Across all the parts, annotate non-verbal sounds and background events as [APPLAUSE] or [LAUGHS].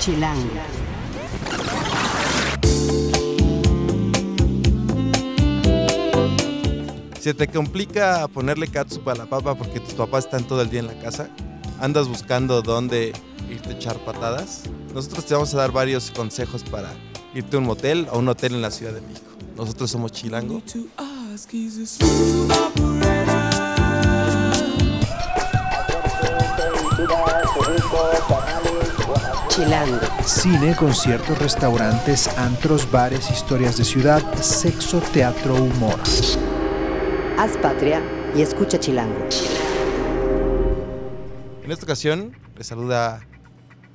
Chilango. ¿Se te complica ponerle catsup a la papa porque tus papás están todo el día en la casa? ¿Andas buscando dónde irte a echar patadas? Nosotros te vamos a dar varios consejos para irte a un motel o un hotel en la Ciudad de México. Nosotros somos Chilango. Chilango. Cine, conciertos, restaurantes, antros, bares, historias de ciudad, sexo, teatro, humor. Haz patria y escucha Chilango. En esta ocasión les saluda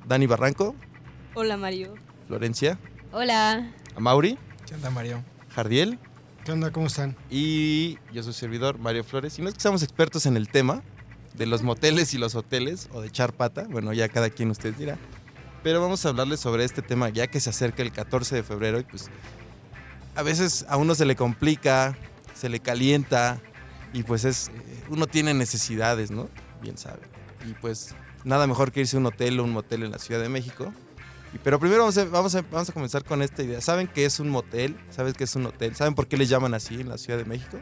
Dani Barranco, Hola Mario. Florencia, Hola. Amauri, ¿Qué onda, Mario? Jardiel ¿Qué onda? ¿Cómo están? y yo soy servidor Mario Flores. Y no es que seamos expertos en el tema de los moteles y los hoteles o de echar pata, bueno, ya cada quien ustedes dirá. Pero vamos a hablarles sobre este tema ya que se acerca el 14 de febrero y pues a veces a uno se le complica, se le calienta y pues es eh, uno tiene necesidades, ¿no? Bien sabe. Y pues nada mejor que irse a un hotel o un motel en la Ciudad de México. Pero primero vamos a, vamos, a, vamos a comenzar con esta idea. ¿Saben qué es un motel? ¿Sabes qué es un hotel? ¿Saben por qué les llaman así en la Ciudad de México?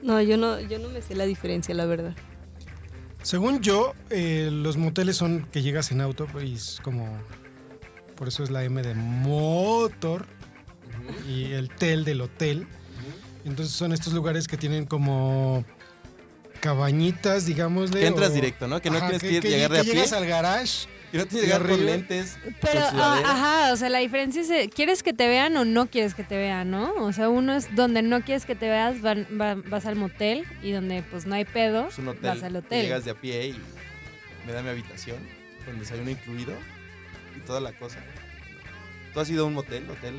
No, yo no, yo no me sé la diferencia, la verdad. Según yo, eh, los moteles son que llegas en auto y es como. Por eso es la M de motor y el tel del hotel. Entonces son estos lugares que tienen como cabañitas, digamos. Que entras directo, ¿no? Que no tienes que llegar de a pie. llegas al garage. Y no Y llegar con lentes. Pero, con ah, ajá, o sea, la diferencia es, eh, ¿quieres que te vean o no quieres que te vean, no? O sea, uno es donde no quieres que te veas, van- va- vas al motel y donde pues no hay pedo, Es un hotel. vas al hotel. Llegas de a pie y me da mi habitación con desayuno incluido y toda la cosa. ¿Tú has ido a un motel? ¿Hotel?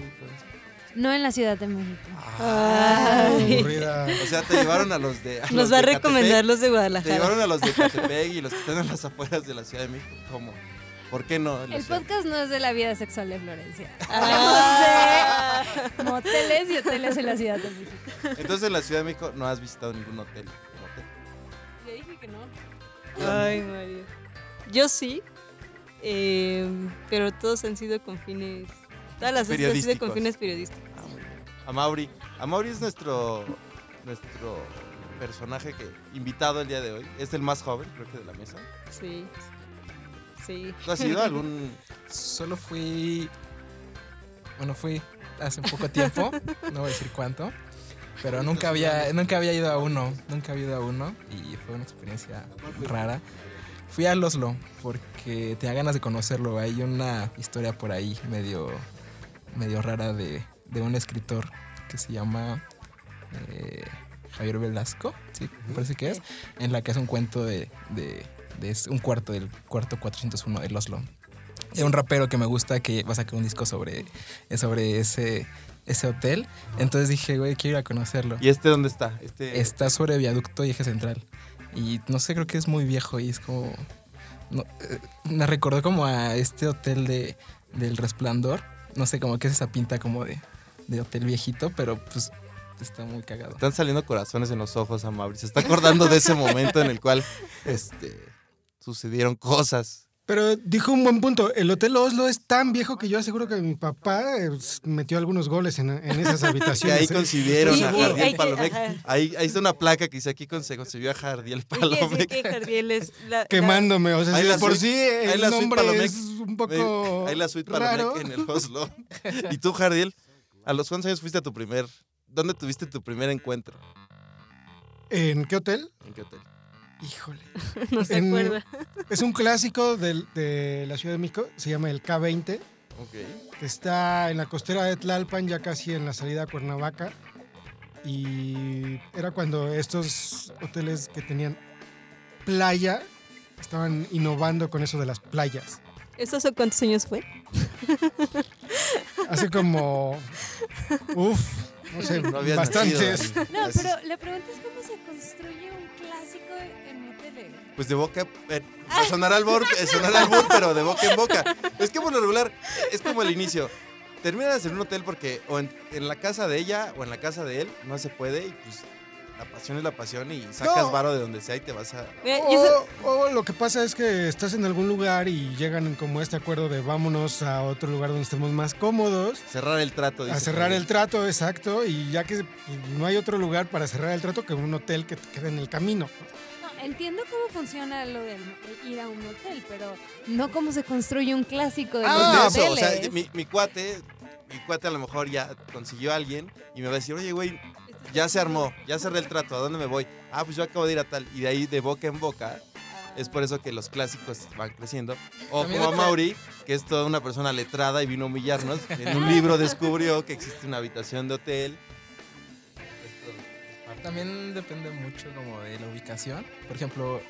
No en la Ciudad de México. Ay. Aburrida. O sea, te llevaron a los de. a los Nos va a recomendar Catepec, los de Te Guadalajara. llevaron a los de Catepec y los que están en las afueras de la Ciudad de México. ¿Cómo? ¿Por qué no? El podcast no es de la vida sexual de Florencia. [LAUGHS] Ah. Hablamos de moteles y hoteles en la Ciudad de México. Entonces en la Ciudad de México no has visitado ningún hotel. motel. Yo dije que no. Ay, Mario. Yo sí, eh, pero todos han sido con fines. Todas las veces han sido con fines periodísticos. Ah, muy bien. Amauri. Amauri es nuestro, nuestro personaje que invitado el día de hoy. Es el más joven, creo que de la mesa. Sí. Sí. ¿Tú has ido a algún Solo fui. Bueno, fui hace poco tiempo, no voy a decir cuánto. Pero nunca había, nunca había ido a uno, nunca había ido a uno y fue una experiencia rara. Fui al Oslo porque tenía ganas de conocerlo. Hay una historia por ahí medio, medio rara de, de un escritor que se llama eh, Javier Velasco, sí, me parece que es, en la que es un cuento de es un cuarto del cuarto 401 del Oslo. Era un rapero que me gusta que va a sacar un disco sobre, sobre ese, ese hotel. Entonces dije, güey, quiero ir a conocerlo. ¿Y este dónde está? Este Está sobre viaducto y eje central. Y no sé, creo que es muy viejo y es como... no, eh, me recordó como a este hotel de, del Resplandor. No sé, como que es esa pinta como de, de hotel viejito, pero pues está muy cagado. Están saliendo corazones en los ojos a Mauri. Se está acordando de ese momento en el cual [LAUGHS] este, sucedieron cosas. Pero dijo un buen punto. El Hotel Oslo es tan viejo que yo aseguro que mi papá eh, metió algunos goles en, en esas Que [LAUGHS] habitaciones. ahí ¿eh? concibieron Sí, a Jardiel hay Palomec. Ahí, ahí está una placa que dice aquí se concibió a Jardiel Hay Palomec. que Jardiel es la- Quemándome. O sea, Ahí si por suite- sí el la suite nombre Palomec. es un poco Ahí la suite raro. Palomec en el [LAUGHS] Oslo. y tú, Jardiel, ¿a los cuántos años fuiste a tu primer... ¿Dónde tuviste tu primer encuentro? ¿En qué hotel? ¿En qué hotel? Híjole. [LAUGHS] No se En- acuerda. Es un clásico del- de la Ciudad de México. Se llama el K20. Ok. que está en la costera de Tlalpan, ya casi en la salida a Cuernavaca. Y era cuando estos hoteles que tenían playa estaban innovando con eso de las playas. ¿Eso hace cuántos años fue? Hace como. [LAUGHS] Uf, no sé, No bastantes. nacido, No, pero la pregunta es cómo se construye Pues de boca. Eh, pues sonará al bor, eh, sonará al bor, pero de boca en boca. Es que por lo regular es como el inicio. Terminas en un hotel porque o en, en la casa de ella o en la casa de él no se puede y pues la pasión es la pasión y sacas No. varo de donde sea y te vas a... O, o lo que pasa es que estás en algún lugar y llegan como este acuerdo de vámonos a otro lugar donde estemos más cómodos. Cerrar el trato. A dice cerrar Javier. el trato, exacto. Y ya que no hay otro lugar para cerrar el trato que un hotel que te quede en el camino. Entiendo cómo funciona lo de ir a un hotel, pero no cómo se construye un clásico de Ah, los eso, o sea, hoteles. mi, mi cuate, mi cuate a lo mejor ya consiguió a alguien y me va a decir, oye, güey, ya se armó, ya cerré el trato, ¿a dónde me voy? Ah, pues yo acabo de ir a tal. Y de ahí, de boca en boca, es por eso que los clásicos van creciendo. O como a Mauri, que es toda una persona letrada y vino a humillarnos. En un libro descubrió que existe una habitación de hotel. También depende mucho como de la ubicación. Por ejemplo,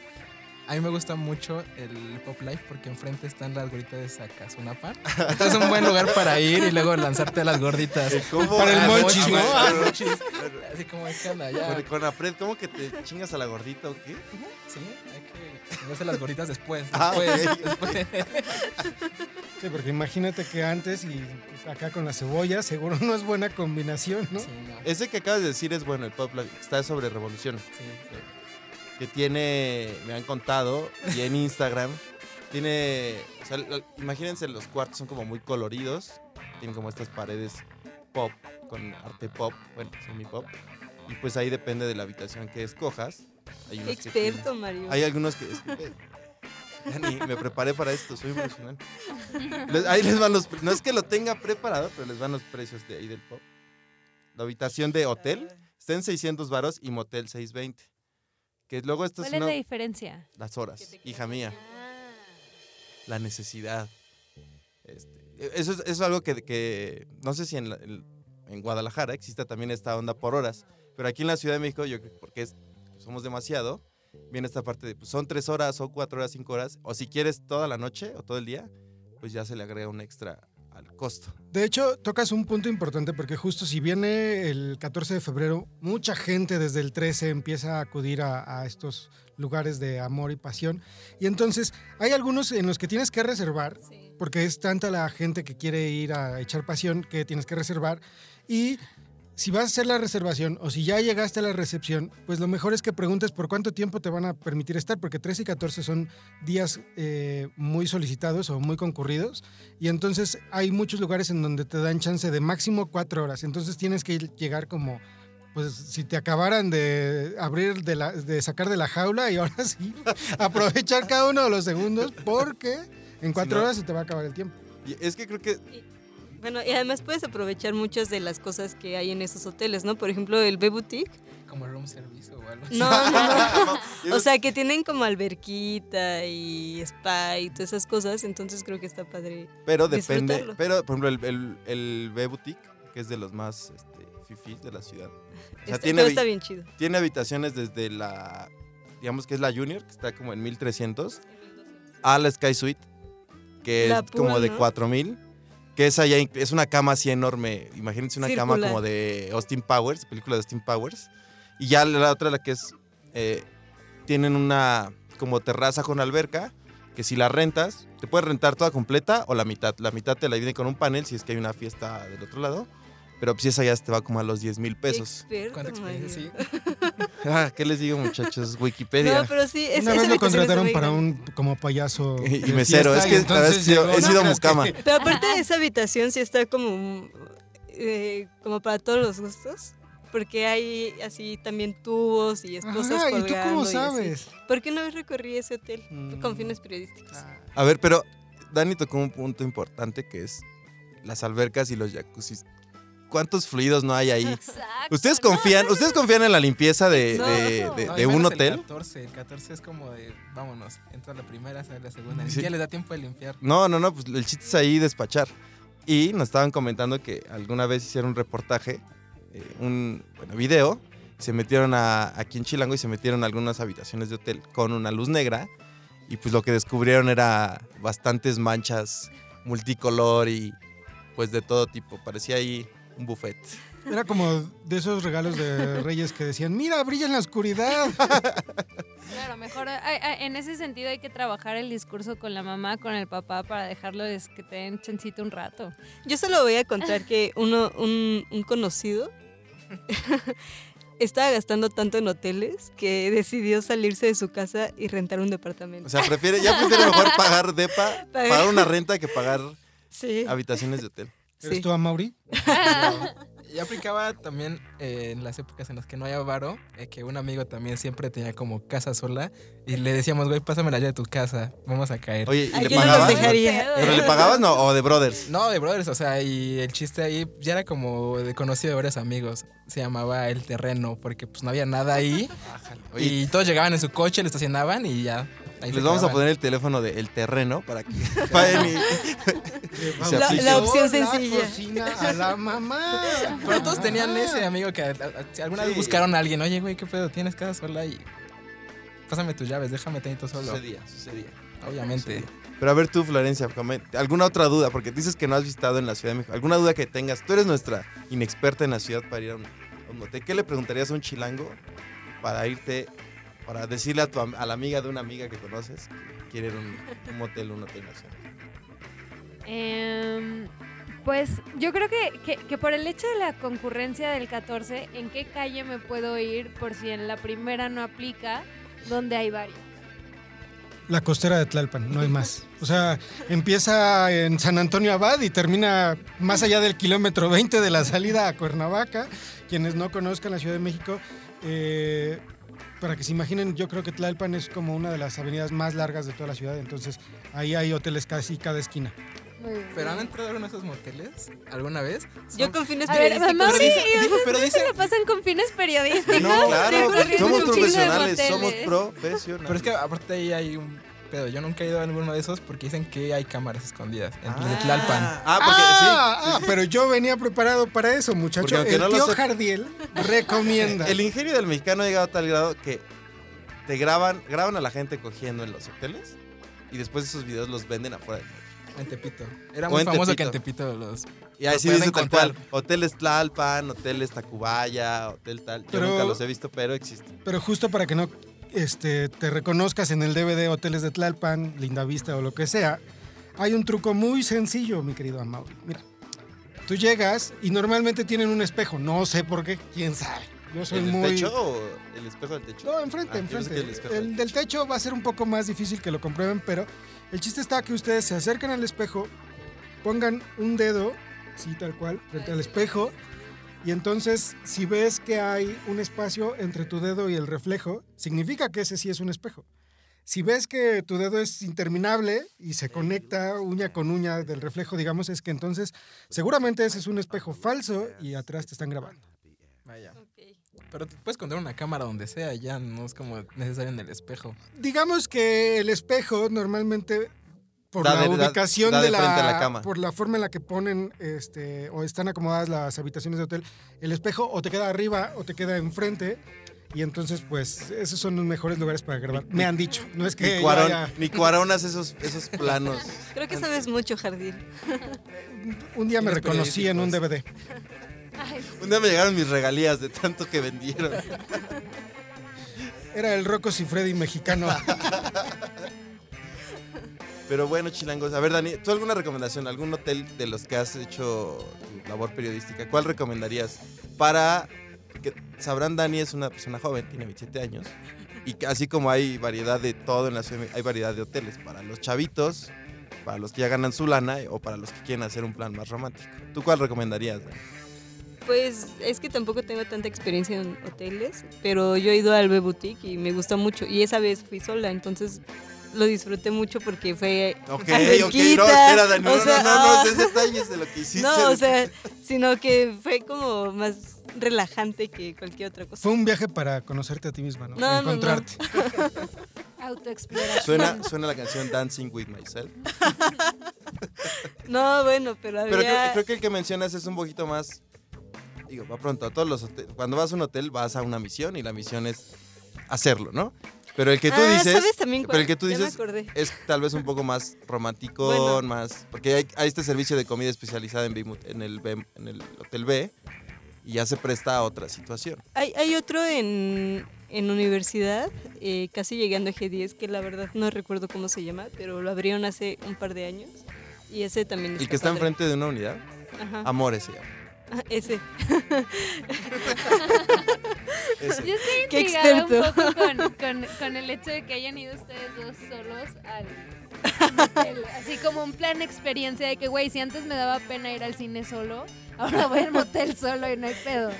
a mí me gusta mucho el Pop Life porque enfrente están las gorditas de Zacazunapa. [LAUGHS] Entonces es un buen lugar para ir y luego lanzarte a las gorditas. ¿Cómo? Para el Ah, monchis, monchis, ¿no? ah. Así como es que. Con, con Apred, ¿cómo que te chingas a la gordita o qué? Sí, hay que comerse las gorditas después. Ah, después, ok. [LAUGHS] después. Sí, porque imagínate que antes y acá con la cebolla, seguro no es buena combinación, ¿no? Sí, no. Ese que acabas de decir es bueno, el Pop Life. Está sobre Revolución. Sí, sí. Que tiene, me han contado, y en Instagram, tiene, o sea, lo- imagínense los cuartos son como muy coloridos, tienen como estas paredes pop, con arte pop, bueno, semi pop, y pues ahí depende de la habitación que escojas. Hay unos que tienen- experto, Mario. hay algunos que... es que, eh, ya ni me preparé para esto, soy profesional. Ahí les van los... pre- No es que lo tenga preparado, pero les van los precios de ahí del pop. La habitación de hotel está en 600 varos y motel 620. Que luego esto es ¿Cuál es una- la diferencia? las horas, hija mía, la necesidad. Este, eso, es, eso es algo que, que no sé si en, la- en- Guadalajara exista también esta onda por horas, pero aquí en la Ciudad de México, yo creo que porque es- somos demasiado, viene esta parte de pues, son tres horas, o cuatro horas, cinco horas, o si quieres toda la noche o todo el día, pues ya se le agrega un extra al costo. De hecho, tocas un punto importante porque justo si viene el 14 de febrero, mucha gente desde el 13 empieza a acudir a, a estos lugares de amor y pasión. Y entonces hay algunos en los que tienes que reservar, Sí. porque es tanta la gente que quiere ir a echar pasión que tienes que reservar. Y si vas a hacer la reservación o si ya llegaste a la recepción, pues lo mejor es que preguntes por cuánto tiempo te van a permitir estar, porque 13 y 14 son días eh, muy solicitados o muy concurridos. Y entonces hay muchos lugares en donde te dan chance de máximo cuatro horas. Entonces tienes que ir- llegar como, pues si te acabaran de abrir, de, la, de sacar de la jaula y ahora [LAUGHS] sí, aprovechar cada uno de los segundos porque en cuatro no- horas se te va a acabar el tiempo. Es que creo que Bueno, y además puedes aprovechar muchas de las cosas que hay en esos hoteles, ¿no? Por ejemplo, el B-Boutique. Como room service o algo así. No, no, [LAUGHS] O sea, que tienen como alberquita y spa y todas esas cosas, entonces creo que está padre. Pero depende. Pero, por ejemplo, el, el, el B-Boutique, que es de los más este, fifís de la ciudad. O sea, Está- tiene, está bien chido. tiene habitaciones desde la. Digamos que es la Junior, que está como en 1300, a la Sky Suite, que La es como de ¿no? 4000. Que esa ya es una cama así enorme. Imagínense una cama como de Austin Powers, película de Austin Powers. Y ya la otra, la que es. eh, tienen una como terraza con alberca, que si la rentas, te puedes rentar toda completa o la mitad. La mitad te la dividen con un panel si es que hay una fiesta del otro lado. Pero si esa ya te va como a los 10 mil pesos. Experto, ¿Cuánta experiencia? Sí. [LAUGHS] Ah, ¿Qué les digo, muchachos? Wikipedia. No, pero sí, es, Una vez lo contrataron para un como payaso. [LAUGHS] Y mesero, fiesta, es que la que llegó- he sido no creas mucama. que- [LAUGHS] Pero aparte de esa habitación sí está como, eh, como para todos los gustos. Porque hay así también tubos y esposas Ajá, ¿y tú colgando. cómo sabes? ¿Por qué no recorrí ese hotel Mm. con fines periodísticos? Ah, A ver, pero Dani tocó un punto importante que es las albercas y los jacuzzis. ¿Cuántos fluidos no hay ahí? Exacto. ¿Ustedes confían, ¿ustedes confían en la limpieza de, No. de- de- No, de un hotel? El 14, el 14 es como de, vámonos, entra la primera, sale la segunda. Sí. siquiera les da tiempo de limpiar. No, no, no, pues el chiste es ahí despachar. Y nos estaban comentando que alguna vez hicieron un reportaje, eh, un bueno, video, se metieron a, aquí en Chilango y se metieron a algunas habitaciones de hotel con una luz negra y pues lo que descubrieron era bastantes manchas multicolor y pues de todo tipo. Parecía ahí un buffet. Era como de esos regalos de reyes que decían, mira, brilla en la oscuridad. Claro, mejor hay- hay- en ese sentido hay que trabajar el discurso con la mamá, con el papá, para dejarlos que te den chancito un rato. Yo solo voy a contar que uno, un, un conocido [LAUGHS] estaba gastando tanto en hoteles que decidió salirse de su casa y rentar un departamento. O sea, prefiere, ya prefiere mejor pagar depa, [LAUGHS] Pagar- pagar una renta que pagar sí. habitaciones de hotel. ¿Eres sí. tú, Mauri? [LAUGHS] Y aplicaba también eh, en las épocas en las que no había varo, eh, que un amigo también siempre tenía como casa sola y le decíamos, güey, pásame la llave de tu casa, vamos a caer. Oye, ¿y Ay, le no pagabas? dejaría. ¿Pero le pagabas no? ¿O de brothers? No, de brothers, o sea, y el chiste ahí ya era como de conocido de varios amigos. Se llamaba El Terreno, porque pues no había nada ahí. Y todos llegaban en su coche, le estacionaban y ya. Ahí les vamos a poner el teléfono del terreno para que [LAUGHS] paguen y... [LAUGHS] se La- la opción La sencilla. cocina a la mamá. Pero todos tenían ese amigo que alguna vez buscaron a alguien, oye, güey, ¿qué pedo? ¿Tienes casa sola? Y pásame tus llaves, déjame tantito solo. Sucedía, sucedía. Obviamente. Pero a ver tú, Florencia, ¿alguna otra duda? Porque dices que no has visitado en la Ciudad de México. ¿Alguna duda que tengas? Tú eres nuestra inexperta en la ciudad para ir a un, a un motel. ¿Qué le preguntarías a un chilango para irte, para decirle a, tu, am- a la amiga de una amiga que conoces que quiere ir a un, un motel, un hotel la ciudad? Em, pues yo creo que, que, que por el hecho de la concurrencia del 14, ¿en qué calle me puedo ir por si en la primera no aplica, donde hay varios? La costera de Tlalpan, no hay más. O sea, empieza en San Antonio Abad y termina más allá del kilómetro 20 de la salida a Cuernavaca. Quienes no conozcan la Ciudad de México, eh, para que se imaginen, yo creo que Tlalpan es como una de las avenidas más largas de toda la ciudad. Entonces, ahí hay hoteles casi cada esquina. ¿Pero han entrado de esos moteles alguna vez? Yo con fines A ver, periodísticos. mamá, Pero dice- sí, digo, pero ¿no dice- se pasan con fines periodísticos? No, claro, somos profesionales, somos profesionales. Pero es que aparte ahí hay un pedo. Yo nunca he ido a ninguno de esos porque dicen que hay cámaras escondidas en de Tlalpan. Ah, porque ah, sí. ah, pero yo venía preparado para eso, muchacho. El no tío sé- Jardiel recomienda. [LAUGHS] El ingenio del mexicano ha llegado a tal grado que te graban, graban a la gente cogiendo en los hoteles y después esos videos los venden afuera. En Tepito. Era muy en famoso que en Tepito. Los... Y así pueden dice tal cual, hoteles Tlalpan, hoteles Tacubaya, hotel tal. Yo Pero- nunca los he visto, pero existen. Pero justo para que no este, te reconozcas en el DVD Hoteles de Tlalpan, Linda Vista o lo que sea, hay un truco muy sencillo, mi querido Amaury. Mira, tú llegas y normalmente tienen un espejo. No sé por qué, quién sabe. Yo soy ¿El del muy... techo o el espejo del techo? No, enfrente, Ah, enfrente. el del techo va a ser un poco más difícil que lo comprueben, pero el chiste está que ustedes se acercan al espejo, pongan un dedo, sí, tal cual, frente al espejo, y entonces si ves que hay un espacio entre tu dedo y el reflejo, significa que ese sí es un espejo. Si ves que tu dedo es interminable y se conecta uña con uña del reflejo, digamos, es que entonces seguramente ese es un espejo falso y atrás te están grabando. Vaya. Pero te puedes encontrar una cámara donde sea, ya no es como necesario en el espejo. digamos que el espejo normalmente por Da la de- ubicación da de, de la, frente a la cama. por la forma en la que ponen este o están acomodadas las habitaciones de hotel, el espejo o te queda arriba o te queda enfrente y entonces pues esos son los mejores lugares para grabar. Me han dicho, no es que Ni Cuarón, haya- ni Cuarón hace esos, esos planos. [LAUGHS] Creo que sabes mucho, Jardín. [LAUGHS] un día me reconocí en un DVD. Ay, Un día me llegaron mis regalías de tanto que vendieron. Era el Rocco Freddy mexicano. [LAUGHS] Pero bueno, chilangos. A ver, Dani, ¿tú alguna recomendación? ¿Algún hotel de los que has hecho tu labor periodística? ¿Cuál recomendarías? Para. Sabrán, Dani es una persona joven, tiene 27 años. Y así como hay variedad de todo en la ciudad, hay variedad de hoteles para los chavitos, para los que ya ganan su lana o para los que quieren hacer un plan más romántico. ¿Tú cuál recomendarías? Pues es que tampoco tengo tanta experiencia en hoteles, pero yo he ido al B Boutique y me gustó mucho. Y esa vez fui sola, entonces lo disfruté mucho porque fue Ok, ok, alberquita, no, espera, Dani, no, o sea, no, no, no, es detalles de lo que hiciste. No, o sea, [LAUGHS] sino que fue como más relajante que cualquier otra cosa. Fue un viaje para conocerte a ti misma, ¿no? No, no, no. Encontrarte. [LAUGHS] autoexploración. Suena, suena la canción Dancing with Myself. No, bueno, pero había... Pero creo, creo que el que mencionas es un poquito más. Digo, va pronto. A todos los hotel- cuando vas a un hotel vas a una misión y la misión es hacerlo, ¿no? Pero el que tú Ah, dices. ¿sabes también pero el que tú dices es tal vez un poco más romántico, Bueno. más. Porque hay, hay este servicio de comida especializada en, Bimut- en, el, B- en el Hotel B y ya se presta a otra situación. Hay, hay otro en, en universidad, eh, casi llegando a G10, que la verdad no recuerdo cómo se llama, pero lo abrieron hace un par de años. Y ese también El que está padre. enfrente de una unidad, Ajá. Amores se llama. Ah, ese. [LAUGHS] [LAUGHS] Ese. Yo estoy Qué intrigada un experto. poco con, [LAUGHS] con- con el hecho de que hayan ido ustedes dos solos al motel. Así como un plan experiencia de que, güey, si antes me daba pena ir al cine solo, ahora voy al motel solo y no hay pedo.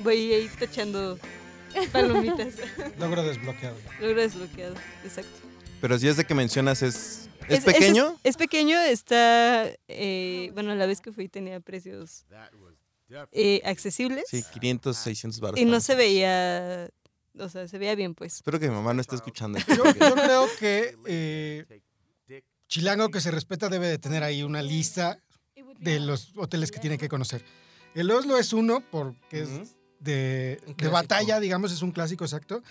Voy ahí tachando palomitas. [LAUGHS] Logro desbloqueado. Logro desbloqueado, exacto. Pero si es de que mencionas, ¿es, ¿es, Es- pequeño? Es, es pequeño, está. eh, bueno, la vez que fui tenía precios eh, accesibles. Sí, 500, 600 baros. Y no se veía. O sea, se veía bien, pues. Espero que mi mamá no esté escuchando. Yo, yo creo que eh, Chilango que se respeta debe de tener ahí una lista de los hoteles que tiene que conocer. El Oslo es uno porque es de, de batalla, digamos, es un clásico exacto.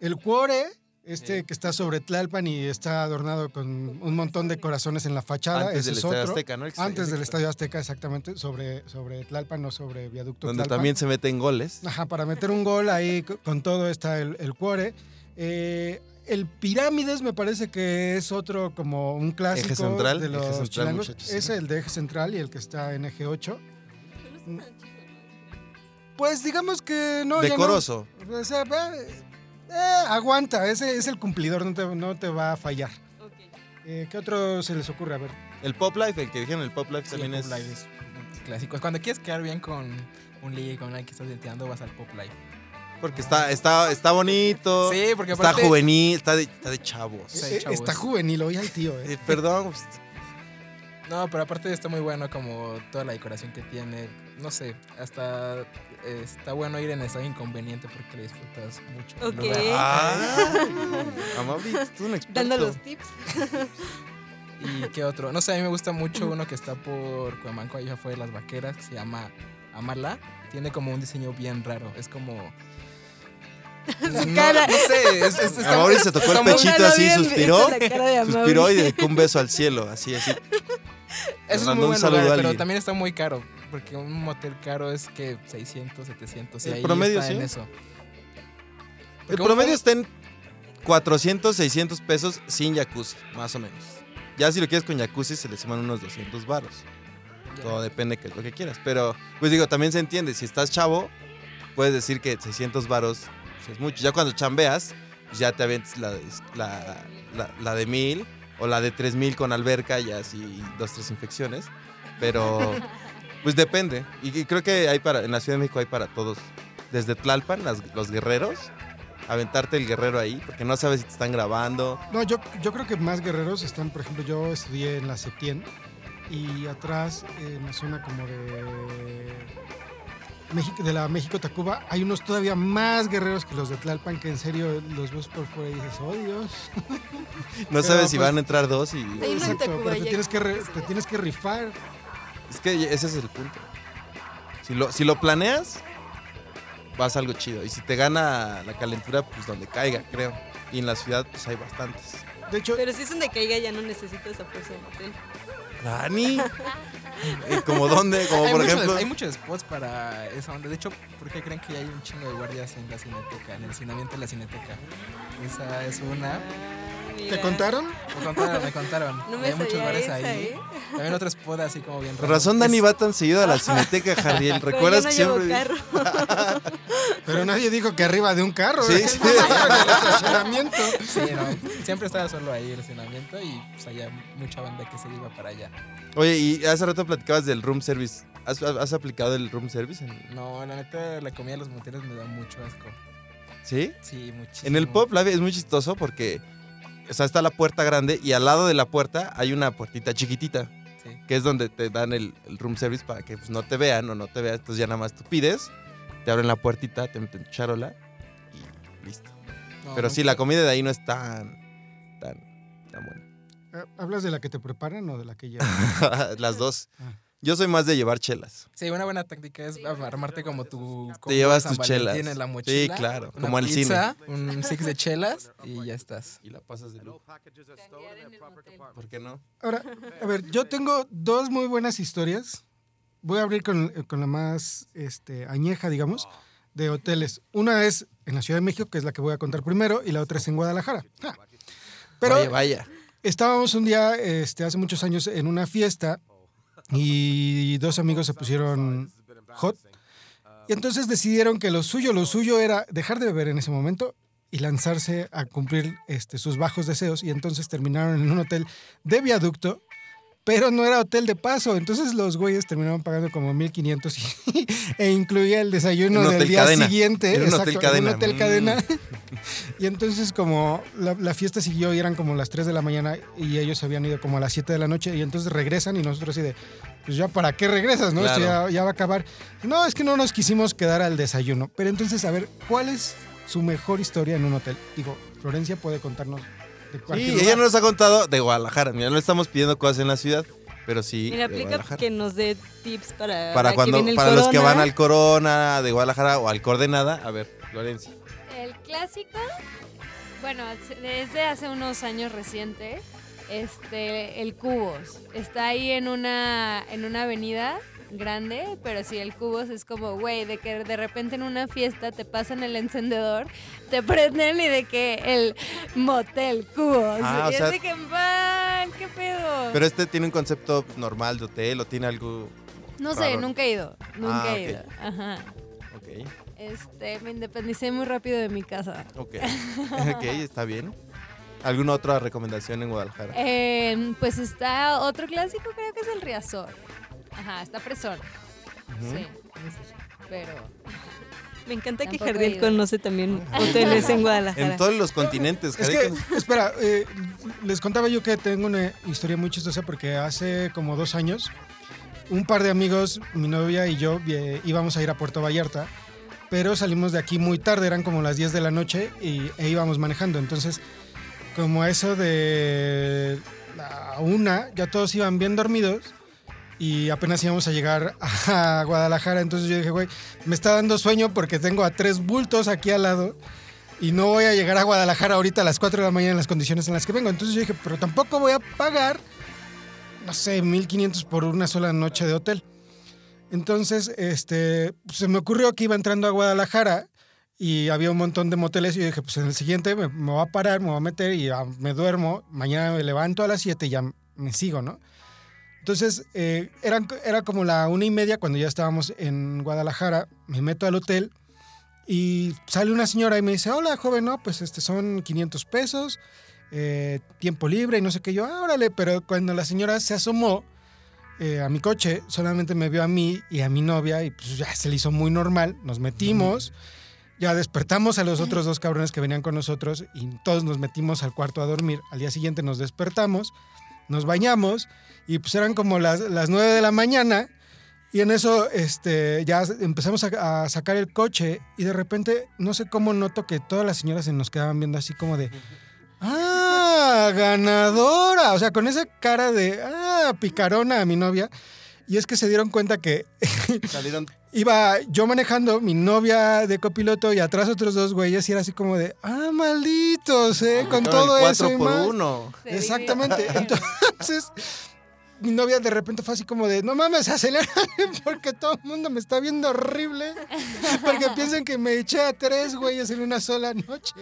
El Cuore, este Sí. que está sobre Tlalpan y está adornado con un montón de corazones en la fachada, Antes ese del es Estadio otro. Azteca, ¿no? Antes del Estadio Azteca, exactamente, sobre, sobre Tlalpan, no sobre Viaducto Donde Tlalpan. también se meten goles. Ajá, para meter un gol ahí co- con todo está el, el cuore. Eh, el Pirámides me parece que es otro como un clásico Eje central, de eje los central, chilangos. muchachos, sí. Es el de eje central y el que está en eje 8. Pues digamos que no. ya no. Decoroso. O sea, eh, eh, aguanta, ese es el cumplidor, no te, no te va a fallar. Eh, ¿Qué otro se les ocurre? A ver. El Pop Life, el que dijeron, el Pop Life Sí, el también Pop es. Live es un clásico. Cuando quieres quedar bien con un ligue, con alguien que estás denteando, vas al Pop Live. Porque está, está, está bonito. Sí, porque está aparte... juvenil, está de, está de chavos. Sí, Eh, chavos. está juvenil hoy al tío. eh. Eh, perdón, pues, No, pero aparte está muy bueno como toda la decoración que tiene. No sé, hasta eh, está bueno ir en estado inconveniente porque le disfrutas mucho. Ok. Ah, Amaury, tú un experto. Dando los tips. ¿Y qué otro? No sé, a mí me gusta mucho uno que está por Cuemanco, ahí fue de las vaqueras, que se llama Amala. Tiene como un diseño bien raro. Es como. [LAUGHS] no, cara. no sé, es, es- está- Amaury se tocó el está pechito así, bien, suspiró. Suspiró y dedicó un beso al cielo, así, así. Eso es muy un buen saludo lugar, pero también está muy caro. Porque un motel caro es que 600, 700. Y El ahí promedio, está en sí. eso. El Porque promedio está en 400, 600 pesos sin jacuzzi, más o menos. Ya si lo quieres con jacuzzi se le suman unos 200 baros. Todo depende de lo que quieras. Pero, pues digo, también se entiende. Si estás chavo, puedes decir que 600 varos pues, es mucho. Ya cuando chambeas, pues ya te avientes la, la, la- la de 1000 o la de 3000 con alberca y así dos, tres infecciones. Pero, [LAUGHS] pues depende. Y, y creo que hay para, en la Ciudad de México hay para todos. Desde Tlalpan, las- los guerreros, aventarte el guerrero ahí, porque no sabes si te están grabando. No, yo, yo creo que más guerreros están, por ejemplo, yo estudié en la Septien y atrás, en la zona como de México, de la México Tacuba, hay unos todavía más guerreros que los de Tlalpan, que en serio los ves por fuera y dices, oh Dios. No [LAUGHS] Pero, sabes si pues, van a entrar dos y... Exacto, pero te tienes, que re- te tienes que rifar. Es que ese es el punto. Si lo, si lo planeas, vas a algo chido. Y si te gana la calentura, pues donde caiga, creo. Y en la ciudad, pues hay bastantes. De hecho, Pero si es donde caiga ya no necesitas a fuerza de motel. Rani. [LAUGHS] Eh, ¿Como dónde? Como hay, por ejemplo. hay muchos spots para esa onda. De hecho, ¿por qué creen que hay un chingo de guardias en la cineteca? En el estacionamiento de la cineteca. Esa es una. ¿te contaron? Me contaron, me contaron. No me hay muchos bares ahí. ¿eh? También otro spot así como bien raro. razón Dani Es- va tan seguido a la cineteca, Jarriel. [LAUGHS] Pero ¿Recuerdas yo no que llevo siempre... carro. [LAUGHS] Pero nadie dijo que arriba de un carro. Sí, ¿eh? [LAUGHS] sí. El. Sí, no. Siempre estaba solo ahí el estacionamiento y pues había mucha banda que se iba para allá. Oye, y hace rato platicabas del room service. ¿Has, has aplicado el room service? en- No, la neta, la comida de los moteles me da mucho asco. ¿Sí? Sí, muchísimo. En el Pop Live es muy chistoso porque, o sea, está la puerta grande y al lado de la puerta hay una puertita chiquitita, Sí. que es donde te dan el, el room service para que pues, no te vean o no te veas. Entonces ya nada más tú pides, te abren la puertita, te meten charola y listo. No, Pero sí, la comida de ahí no es tan, ¿Hablas de la que te preparan o de la que ya? [LAUGHS] Las dos. Ah. Yo soy más de llevar chelas. Sí, una buena táctica es armarte como tu. combo Te llevas tus chelas. En la mochila, Sí, claro, una como al pizza, [LAUGHS] Un six de chelas y ya estás. Y la pasas de lujo. ¿Por qué no? Ahora, a ver, yo tengo dos muy buenas historias. Voy a abrir con, con la más este, añeja, digamos, de hoteles. Una es en la Ciudad de México, que es la que voy a contar primero, y la otra es en Guadalajara. Ah. Pero vaya, vaya. Estábamos un día, este, hace muchos años, en una fiesta y dos amigos se pusieron hot. Y entonces decidieron que lo suyo, lo suyo era dejar de beber en ese momento y lanzarse a cumplir este, sus bajos deseos. Y entonces terminaron en un hotel de viaducto, pero no era hotel de paso. Entonces los güeyes terminaron pagando como 1500 y- [LAUGHS] e incluía el desayuno Un del día cadena. siguiente. Era un hotel en cadena. Un hotel Mm. cadena. [LAUGHS] Y entonces como la, la fiesta siguió y eran como las 3 de la mañana y ellos habían ido como a las 7 de la noche y entonces regresan y nosotros así de, pues ya para qué regresas, ¿no? Esto ya, ya va a acabar. No, es que no nos quisimos quedar al desayuno. Pero entonces, a ver, ¿cuál es su mejor historia en un hotel? Digo, Florencia puede contarnos Sí, ella nos ha contado de Guadalajara. Mira, no le estamos pidiendo cosas en la ciudad, pero sí Mira, de aplica Guadalajara. que nos dé tips para, Para, que cuando, viene el para los que corona. van al Corona de Guadalajara o al Coordenada. A ver, Florencia. El clásico, bueno, desde hace unos años reciente, este, el Cubos. Está ahí en una, en una avenida grande, pero sí, el Cubos es como, güey, de que de repente en una fiesta te pasan el encendedor, te prenden y de que el motel Cubos. Ah, o y sea- es de que, man, ¿qué pedo? Pero este tiene un concepto normal de hotel o tiene algo. no sé, nunca he ido, nunca Ah, he ido. Ajá. Ok, Este, me independicé muy rápido de mi casa. ok. [LAUGHS] ok, está bien. ¿Alguna otra recomendación en Guadalajara? Eh, pues está otro clásico, creo que es el Riazor. Ajá, está fresón. Ujú. Sí. Pero. Me encanta que Tampoco ido. conoce también hoteles en Guadalajara. En todos los continentes. Es que, espera, eh, les contaba yo que tengo una historia muy chistosa porque hace como dos años, un par de amigos, mi novia y yo, eh, íbamos a ir a Puerto Vallarta, pero salimos de aquí muy tarde, eran como las 10 de la noche y, e íbamos manejando. Entonces, como eso de la una, ya todos iban bien dormidos y apenas íbamos a llegar a [LAUGHS] Guadalajara. Entonces yo dije, güey, me está dando sueño porque tengo a tres bultos aquí al lado y no voy a llegar a Guadalajara ahorita a las 4 de la mañana en las condiciones en las que vengo. Entonces yo dije, pero tampoco voy a pagar, no sé, 1500 por una sola noche de hotel. Entonces, este, se me ocurrió que iba entrando a Guadalajara y había un montón de moteles y yo dije, pues en el siguiente me, me voy a parar, me voy a meter y ya me duermo. Mañana me levanto a las 7 y ya me sigo, ¿no? Entonces, eh, eran, era como la una y media cuando ya estábamos en Guadalajara. Me meto al hotel y sale una señora y me dice, hola, joven, no, pues este son 500 pesos, eh, tiempo libre y no sé qué. Yo, ah, órale, pero cuando la señora se asomó eh, a mi coche, solamente me vio a mí y a mi novia y pues ya se le hizo muy normal. Nos metimos, ya despertamos a los otros dos cabrones que venían con nosotros y todos nos metimos al cuarto a dormir. Al día siguiente nos despertamos, nos bañamos y pues eran como las, las 9 de la mañana. Y en eso este, ya empezamos a, a sacar el coche y de repente no sé cómo noto que todas las señoras se nos quedaban viendo así como de, ah, ganadora. O sea, con esa cara de, ah, picarona a mi novia. Y es que se dieron cuenta que [LAUGHS] Salieron [LAUGHS] iba yo manejando, mi novia de copiloto y atrás otros dos güeyes y era así como de, ah, malditos, ¿eh? Con Aplicaron todo el eso. y por más". uno. Exactamente. [LAUGHS] Entonces, mi novia de repente fue así como de, no mames, acelera, porque todo el mundo me está viendo horrible, porque piensan que me eché a tres güeyes en una sola noche.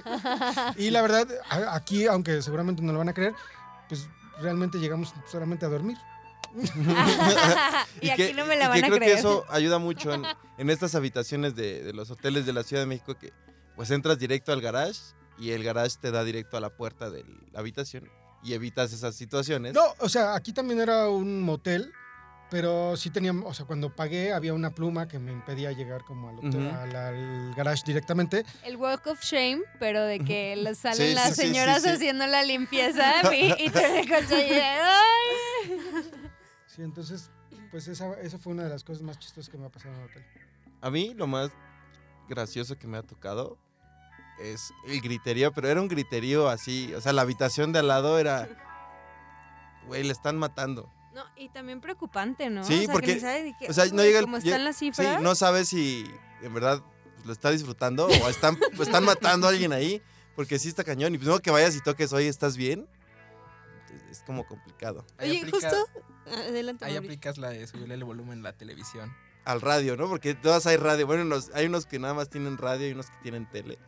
Y la verdad, aquí, aunque seguramente no lo van a creer, pues realmente llegamos solamente a dormir. [LAUGHS] y, aquí que- no me la y van a creo creer. que eso ayuda mucho en, en estas habitaciones de, de los hoteles de la Ciudad de México que pues entras directo al garage y el garage te da directo a la puerta de la habitación y evitas esas situaciones. No, o sea, aquí también era un motel, pero sí teníamos, o sea, cuando pagué había una pluma que me impedía llegar como al, hotel- Ujú. al- al garage directamente. El walk of shame, pero de que le salen Sí, las sí, señoras sí, sí. haciendo la limpieza [LAUGHS] y, y tú en [LAUGHS] Sí, entonces, pues esa, esa fue una de las cosas más chistosas que me ha pasado en el hotel. A mí lo más gracioso que me ha tocado es el griterío, pero era un griterío así, o sea, la habitación de al lado era, güey, le están matando. No, y también preocupante, ¿no? Sí, o sea, porque, que sabes qué- o sea, no llega el- Como están las Sí, cifras. no sabes si en verdad pues, lo está disfrutando o están, o están matando a alguien ahí, porque sí está cañón. Y pues no que vayas y toques, oye, ¿estás bien? Es como complicado. Ahí Oye, aplica- justo. Adelante, Ahí aplicas la de subirle el volumen a la televisión. Al radio, ¿no? Porque todas hay radio. Bueno, los- hay unos que nada más tienen radio y unos que tienen tele.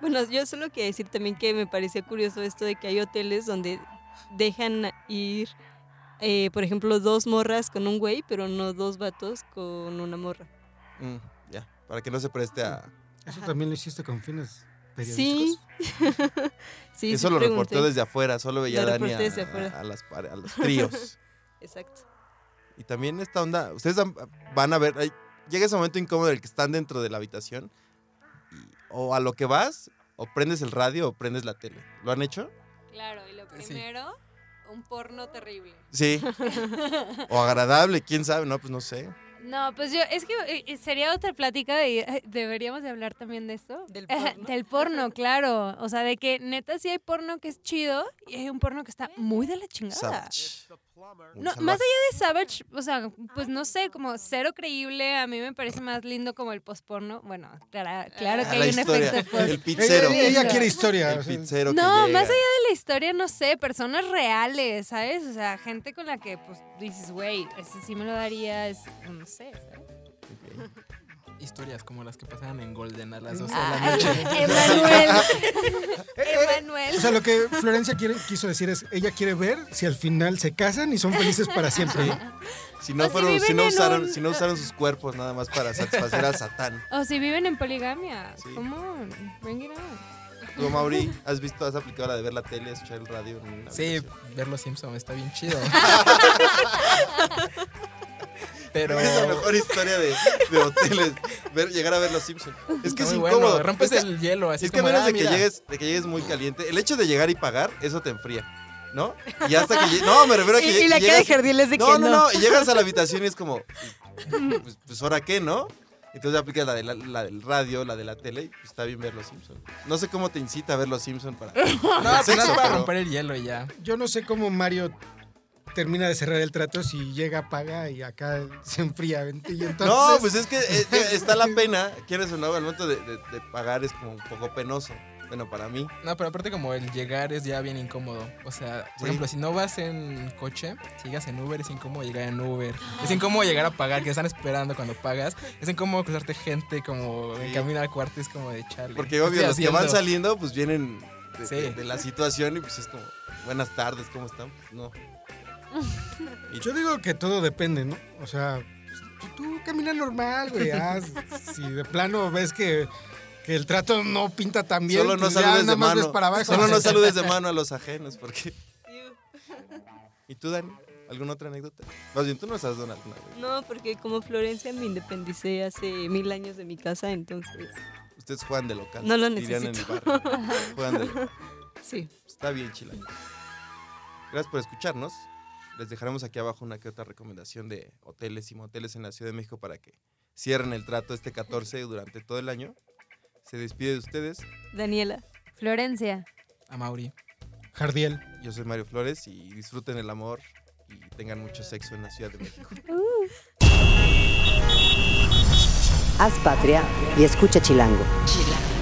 Bueno, yo solo quiero decir también que me pareció curioso esto de que hay hoteles donde dejan ir, eh, por ejemplo, dos morras con un güey, pero no dos vatos con una morra. Mm, ya. para que no se preste a... Eso también lo hiciste con fines [LAUGHS] Sí. Eso sí lo pregunté. reportó desde afuera, solo veía Dani a, a las a los tríos. [LAUGHS] Exacto. y también esta onda, ustedes van a ver, hay- llega ese momento incómodo en el que están dentro de la habitación y- o a lo que vas, o prendes el radio o prendes la tele. ¿Lo han hecho? Claro, y lo Sí. primero, un porno terrible. Sí. [LAUGHS] o agradable, quién sabe, no, pues no sé. No, pues yo, es que eh, eh, sería otra plática y eh, deberíamos de hablar también de esto. Del porno. Del porno, claro. O sea, de que neta sí hay porno que es chido y hay un porno que está muy de la chingada. Savage. No, más allá de Savage, o sea, pues no sé, como cero creíble, a mí me parece más lindo como el postporno. Bueno, claro, claro Ah, que la hay un historia, efecto post. el pizzero. Ella, ella quiere historia. El pizzero No, que más allá de historia, no sé, personas reales, ¿sabes? O sea, gente con la que, pues, dices, güey, ese sí me lo daría, es, no sé, ¿sabes? Historias como las que pasaban en Golden a las 12 de la Ah, noche. [LAUGHS] Emanuel. [LAUGHS] Emanuel. O sea, lo que Florencia quiere, quiso decir es, ella quiere ver si al final se casan y son felices para siempre. Si no, si fueron, si, viven no usaron, un- si no usaron sus cuerpos nada más para satisfacer a Satán. O si viven en poligamia. Sí. Come on, bring it on. Tú, Mauri, ¿has visto, has aplicado la de ver la tele, escuchar el radio? en una Sí, habitación? ver los Simpsons está bien chido. [LAUGHS] Pero Es la mejor historia de, de hoteles. Ver, llegar a ver los Simpsons. Es que está es muy incómodo. bueno, rompes es que, el hielo así es que a como, menos ah, de que, mira. llegues, de que llegues muy caliente, el hecho de llegar y pagar, eso te enfría. ¿No? Y hasta que No, me refiero a que Y, y la de llegas- Jardiel es de no, que no, no. no, y llegas a la habitación y es como, pues, pues ahora qué, ¿no? Entonces aplicas la, de la, la del radio, la de la tele, y pues está bien ver los Simpsons. No sé cómo te incita a ver los Simpsons para... [LAUGHS] No, apenas para pero- romper el hielo y ya. Yo no sé cómo Mario termina de cerrar el trato si llega, paga y acá se enfría. Y entonces, No, pues es que eh, eh, está la pena, quieres o no, al momento de, de- de pagar es como un poco penoso. Bueno, para mí. No, pero aparte como el llegar es ya bien incómodo. O sea, por Sí. ejemplo, si no vas en coche, si llegas en Uber, es incómodo llegar en Uber. Es incómodo llegar a pagar, que están esperando cuando pagas. Es incómodo cruzarte gente como en camino al cuarto, es como de charle. Porque ¿qué obvio, los que van saliendo, pues vienen de, Sí. de- de la situación y pues es como, buenas tardes, ¿cómo están? Pues, no. [LAUGHS] Yo digo que todo depende, ¿no? O sea, tú, tú camina normal, güey. ah, si de plano ves que, que el trato no pinta tan bien, Solo no pues saludes de mano. para abajo. Solo no [LAUGHS] saludes de mano a los ajenos, porque... [LAUGHS] ¿Y tú, Dani? ¿Alguna otra anécdota? Más bien, tú no sabes vez. No, porque como Florencia me independicé hace mil años de mi casa, entonces Ustedes juegan de local. No lo dirían en el necesito. barrio. [LAUGHS] Juegan de local. sí. Está bien, chilango. Gracias por escucharnos. Les dejaremos aquí abajo una que otra recomendación de hoteles y moteles en la Ciudad de México para que cierren el trato este 14 durante todo el año. Se despide de ustedes. Daniela. Florencia. A Mauri. Jardiel. Yo soy Mario Flores y disfruten el amor y tengan mucho sexo en la Ciudad de México. Haz patria y escucha Chilango. Chilango.